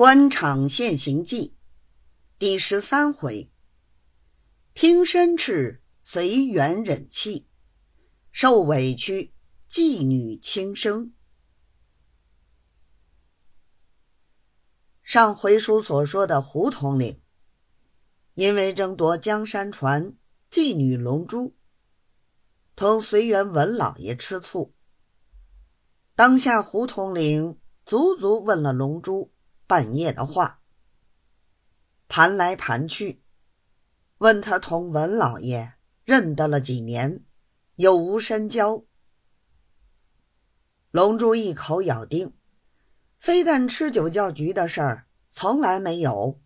官场现形记第十三回：听申斥，随缘忍气；受委屈，妓女轻生。上回书所说的胡统领，因为争夺江山船，妓女龙珠，同随缘文老爷吃醋。当下胡统领足足问了龙珠。半夜的话，盘来盘去，问他同文老爷认得了几年，有无深交。龙珠一口咬定，非但吃酒叫局的事儿从来没有，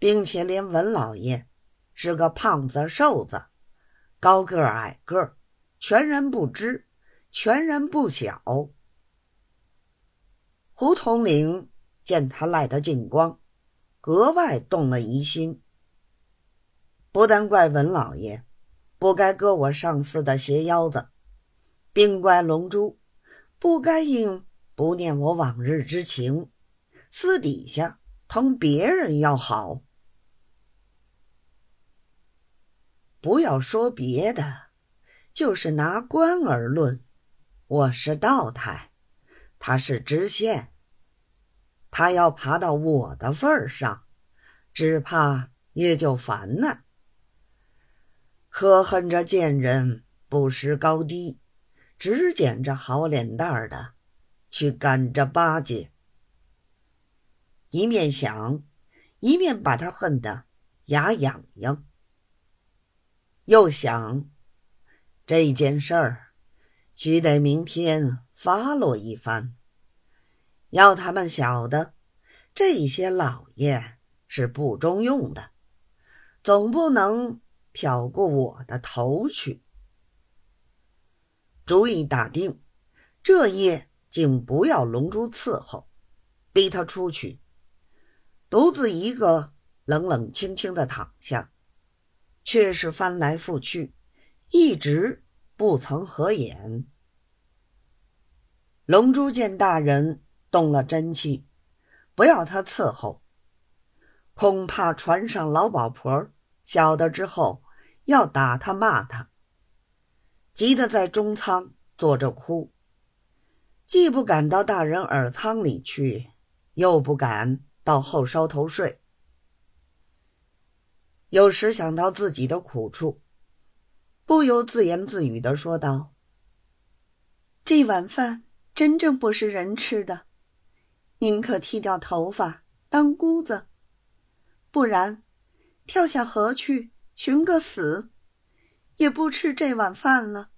并且连文老爷是个胖子瘦子、高个矮个，全然不知，全然不晓。胡统领。见他赖得精光，格外动了疑心。不但怪文老爷不该割我上司的鞋腰子，并怪龙珠不该应不念我往日之情，私底下同别人要好。不要说别的，就是拿官而论，我是道台，他是知县。他要爬到我的份儿上，只怕也就烦难。可恨这贱人不识高低，只捡着好脸蛋儿的去干着巴结。一面想，一面把他恨得牙痒痒。又想，这件事儿须得明天发落一番。要他们晓得，这些老爷是不中用的，总不能挑过我的头去。主意打定，这夜竟不要龙珠伺候，逼他出去，独自一个冷冷清清的躺下，却是翻来覆去，一直不曾合眼。龙珠见大人。动了真气，不要他伺候，恐怕船上老鸨婆晓得之后要打他骂他，急得在中舱坐着哭，既不敢到大人耳舱里去，又不敢到后梢头睡。有时想到自己的苦处，不由自言自语的说道：“这碗饭真正不是人吃的。”宁可剃掉头发当姑子，不然跳下河去寻个死，也不吃这碗饭了。